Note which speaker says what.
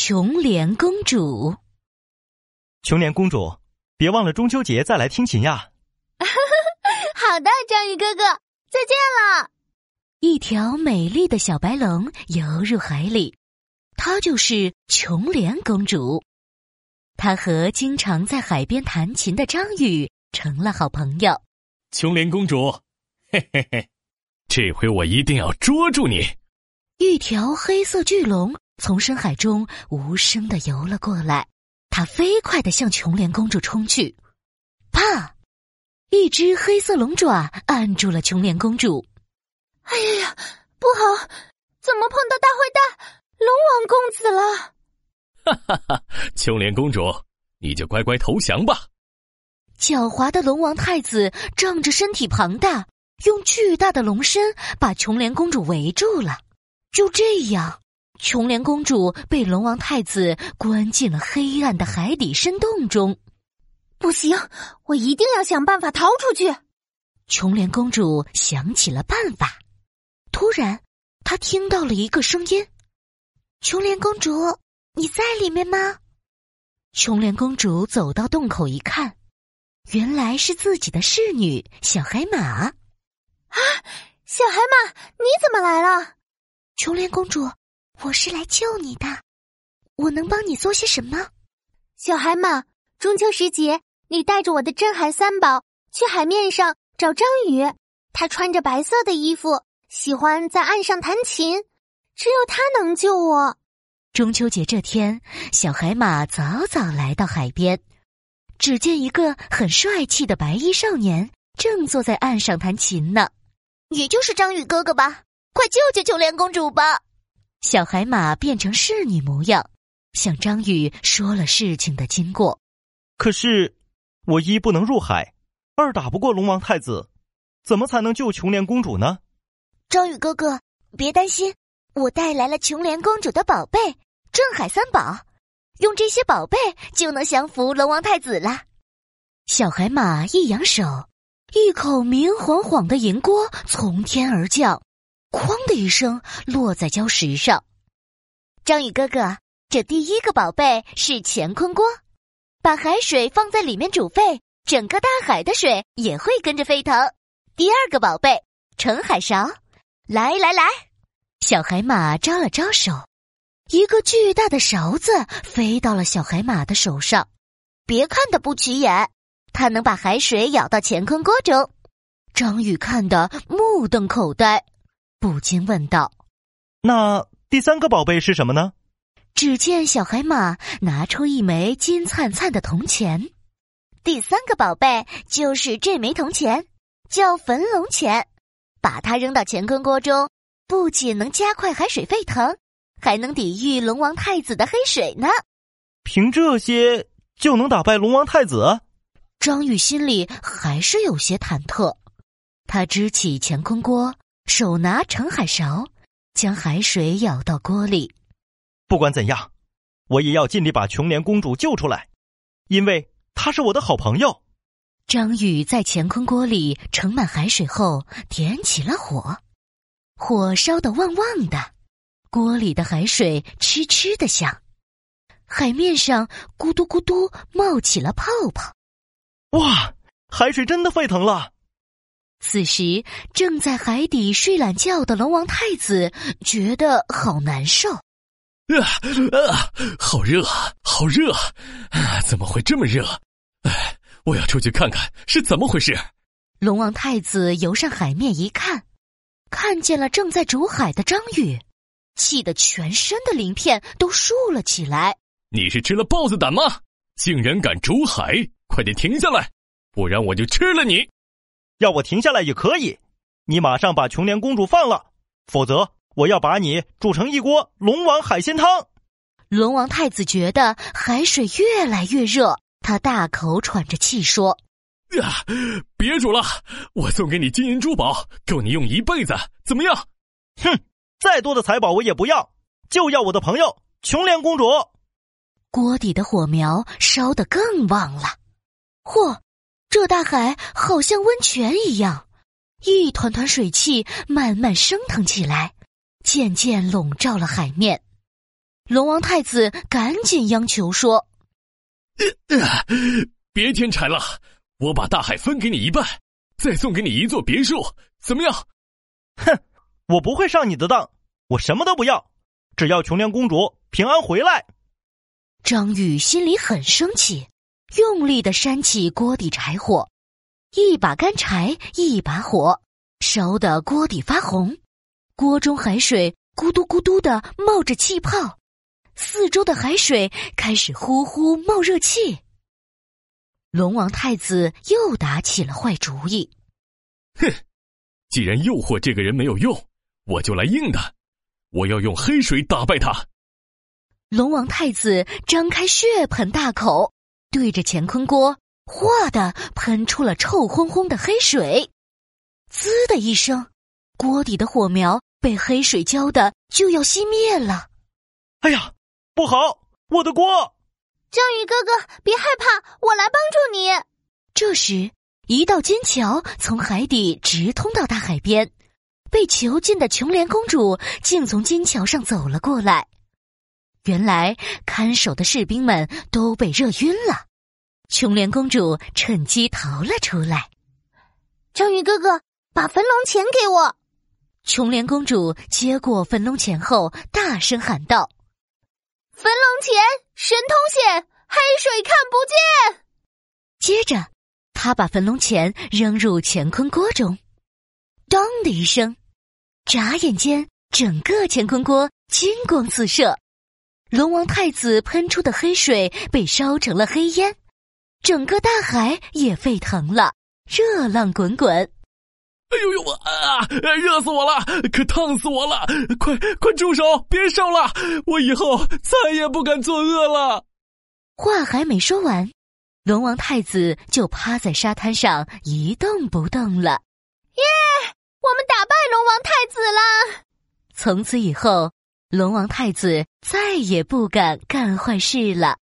Speaker 1: 琼莲公主。
Speaker 2: 琼莲公主，别忘了中秋节再来听琴呀！
Speaker 3: 好的，章鱼哥哥，再见了。
Speaker 1: 一条美丽的小白龙游入海里，她就是琼莲公主。她和经常在海边弹琴的章鱼成了好朋友。
Speaker 4: 琼莲公主，嘿嘿嘿，这回我一定要捉住你！
Speaker 1: 一条黑色巨龙从深海中无声的游了过来，他飞快的向琼莲公主冲去。啪！一只黑色龙爪按住了琼莲公主。
Speaker 3: 哎呀呀，不好！怎么碰到大坏蛋龙王公子了？
Speaker 4: 哈哈哈！琼莲公主，你就乖乖投降吧。
Speaker 1: 狡猾的龙王太子仗着身体庞大，用巨大的龙身把琼莲公主围住了。就这样，琼莲公主被龙王太子关进了黑暗的海底深洞中。
Speaker 3: 不行，我一定要想办法逃出去。
Speaker 1: 琼莲公主想起了办法。突然，她听到了一个声音：“
Speaker 3: 琼莲公主，你在里面吗？”
Speaker 1: 琼莲公主走到洞口一看，原来是自己的侍女小海马。啊，
Speaker 3: 小海马，你怎么来了？
Speaker 5: 琼莲公主，我是来救你的。我能帮你做些什么？
Speaker 3: 小海马，中秋时节，你带着我的镇海三宝去海面上找章鱼。他穿着白色的衣服，喜欢在岸上弹琴，只有他能救我。
Speaker 1: 中秋节这天，小海马早早来到海边，只见一个很帅气的白衣少年正坐在岸上弹琴呢。
Speaker 5: 也就是章鱼哥哥吧。快救救九莲公主吧！
Speaker 1: 小海马变成侍女模样，向张宇说了事情的经过。
Speaker 2: 可是，我一不能入海，二打不过龙王太子，怎么才能救琼莲公主呢？
Speaker 5: 张宇哥哥，别担心，我带来了琼莲公主的宝贝——镇海三宝，用这些宝贝就能降服龙王太子了。
Speaker 1: 小海马一扬手，一口明晃晃的银锅从天而降。哐的一声，落在礁石上。
Speaker 5: 章鱼哥哥，这第一个宝贝是乾坤锅，把海水放在里面煮沸，整个大海的水也会跟着沸腾。第二个宝贝，盛海勺，来来来，
Speaker 1: 小海马招了招手，一个巨大的勺子飞到了小海马的手上。
Speaker 5: 别看它不起眼，它能把海水舀到乾坤锅中。
Speaker 1: 章鱼看得目瞪口呆。不禁问道：“
Speaker 2: 那第三个宝贝是什么呢？”
Speaker 1: 只见小海马拿出一枚金灿灿的铜钱。
Speaker 5: 第三个宝贝就是这枚铜钱，叫焚龙钱。把它扔到乾坤锅中，不仅能加快海水沸腾，还能抵御龙王太子的黑水呢。
Speaker 2: 凭这些就能打败龙王太子？
Speaker 1: 张宇心里还是有些忐忑。他支起乾坤锅。手拿盛海勺，将海水舀到锅里。
Speaker 2: 不管怎样，我也要尽力把琼莲公主救出来，因为她是我的好朋友。
Speaker 1: 张宇在乾坤锅里盛满海水后，点起了火，火烧得旺旺的，锅里的海水嗤嗤的响，海面上咕嘟咕嘟冒起了泡泡。
Speaker 2: 哇，海水真的沸腾了！
Speaker 1: 此时，正在海底睡懒觉的龙王太子觉得好难受，啊
Speaker 4: 啊，好热啊，好热，啊，怎么会这么热？哎，我要出去看看是怎么回事。
Speaker 1: 龙王太子游上海面一看，看见了正在煮海的章鱼，气得全身的鳞片都竖了起来。
Speaker 4: 你是吃了豹子胆吗？竟然敢煮海！快点停下来，不然我就吃了你！
Speaker 2: 要我停下来也可以，你马上把琼莲公主放了，否则我要把你煮成一锅龙王海鲜汤。
Speaker 1: 龙王太子觉得海水越来越热，他大口喘着气说：“
Speaker 4: 呀，别煮了，我送给你金银珠宝，够你用一辈子，怎么样？”
Speaker 2: 哼，再多的财宝我也不要，就要我的朋友琼莲公主。
Speaker 1: 锅底的火苗烧得更旺了，嚯！这大海好像温泉一样，一团团水汽慢慢升腾起来，渐渐笼罩了海面。龙王太子赶紧央求说：“
Speaker 4: 别添柴了，我把大海分给你一半，再送给你一座别墅，怎么样？”
Speaker 2: 哼，我不会上你的当，我什么都不要，只要琼莲公主平安回来。
Speaker 1: 张宇心里很生气，用力的扇起锅底柴火，一把干柴，一把火，烧得锅底发红，锅中海水咕嘟咕嘟的冒着气泡。四周的海水开始呼呼冒热气。龙王太子又打起了坏主意。
Speaker 4: 哼，既然诱惑这个人没有用，我就来硬的。我要用黑水打败他。
Speaker 1: 龙王太子张开血盆大口，对着乾坤锅哗的喷出了臭烘烘的黑水。滋的一声，锅底的火苗被黑水浇的就要熄灭了。
Speaker 2: 哎呀！不好，我的锅！
Speaker 3: 章鱼哥哥，别害怕，我来帮助你。
Speaker 1: 这时，一道金桥从海底直通到大海边，被囚禁的琼莲公主竟从金桥上走了过来。原来，看守的士兵们都被热晕了，琼莲公主趁机逃了出来。
Speaker 3: 章鱼哥哥，把焚龙钱给我！
Speaker 1: 琼莲公主接过焚龙钱后，大声喊道。
Speaker 3: 焚龙钱，神通显，黑水看不见。
Speaker 1: 接着，他把焚龙钱扔入乾坤锅中，当的一声，眨眼间，整个乾坤锅金光四射，龙王太子喷出的黑水被烧成了黑烟，整个大海也沸腾了，热浪滚滚。
Speaker 4: 哎呦呦啊！热死我了，可烫死我了！快快住手，别烧了！我以后再也不敢作恶了。
Speaker 1: 话还没说完，龙王太子就趴在沙滩上一动不动了。
Speaker 3: 耶！我们打败龙王太子了。
Speaker 1: 从此以后，龙王太子再也不敢干坏事了。